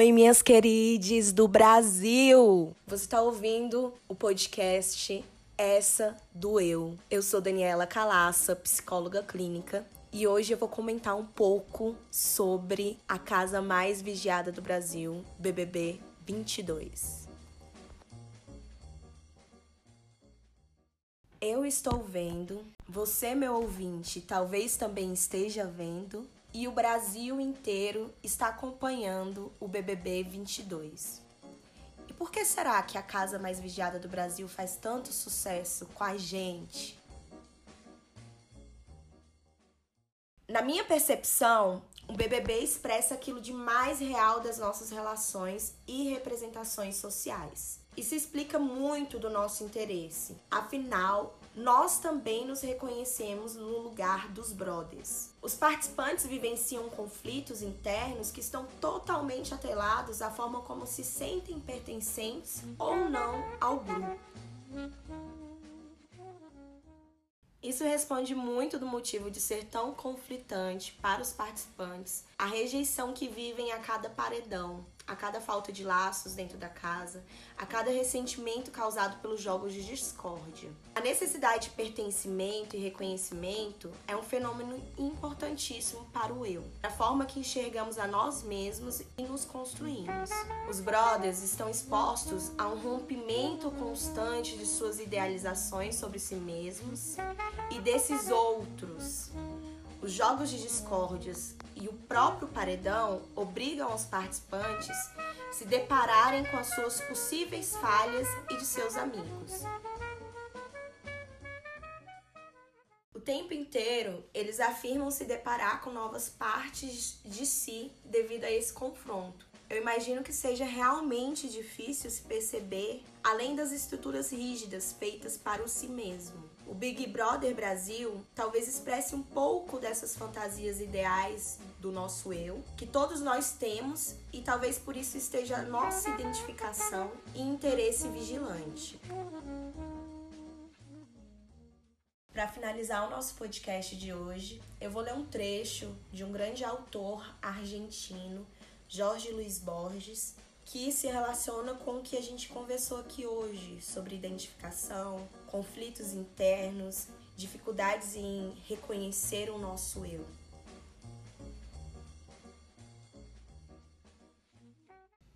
Oi, minhas queridas do Brasil! Você está ouvindo o podcast Essa do Eu. Eu sou Daniela Calaça, psicóloga clínica, e hoje eu vou comentar um pouco sobre a casa mais vigiada do Brasil, BBB 22. Eu estou vendo, você, meu ouvinte, talvez também esteja vendo, e o Brasil inteiro está acompanhando o BBB 22. E por que será que a casa mais vigiada do Brasil faz tanto sucesso com a gente? Na minha percepção, o BBB expressa aquilo de mais real das nossas relações e representações sociais. Isso explica muito do nosso interesse. Afinal, nós também nos reconhecemos no lugar dos brothers. Os participantes vivenciam conflitos internos que estão totalmente atrelados à forma como se sentem pertencentes ou não ao grupo. Isso responde muito do motivo de ser tão conflitante para os participantes a rejeição que vivem a cada paredão, a cada falta de laços dentro da casa, a cada ressentimento causado pelos jogos de discórdia. A necessidade de pertencimento e reconhecimento é um fenômeno importantíssimo para o eu, a forma que enxergamos a nós mesmos e nos construímos. Os brothers estão expostos a um rompimento constante de suas idealizações sobre si mesmos e desses outros. Os jogos de discórdias e o próprio paredão obrigam os participantes a se depararem com as suas possíveis falhas e de seus amigos. O tempo inteiro, eles afirmam se deparar com novas partes de si devido a esse confronto. Eu imagino que seja realmente difícil se perceber além das estruturas rígidas feitas para o si mesmo. O Big Brother Brasil talvez expresse um pouco dessas fantasias ideais do nosso eu, que todos nós temos e talvez por isso esteja a nossa identificação e interesse vigilante. Para finalizar o nosso podcast de hoje, eu vou ler um trecho de um grande autor argentino, Jorge Luiz Borges, que se relaciona com o que a gente conversou aqui hoje sobre identificação, conflitos internos, dificuldades em reconhecer o nosso eu.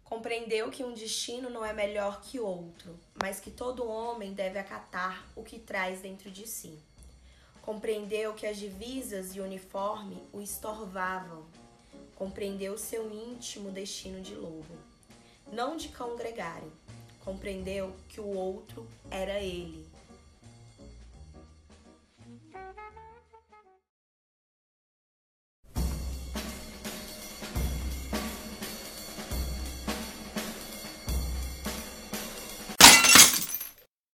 Compreendeu que um destino não é melhor que outro, mas que todo homem deve acatar o que traz dentro de si. Compreendeu que as divisas e o uniforme o estorvavam. Compreendeu seu íntimo destino de lobo não de cão gregário. Compreendeu que o outro era ele.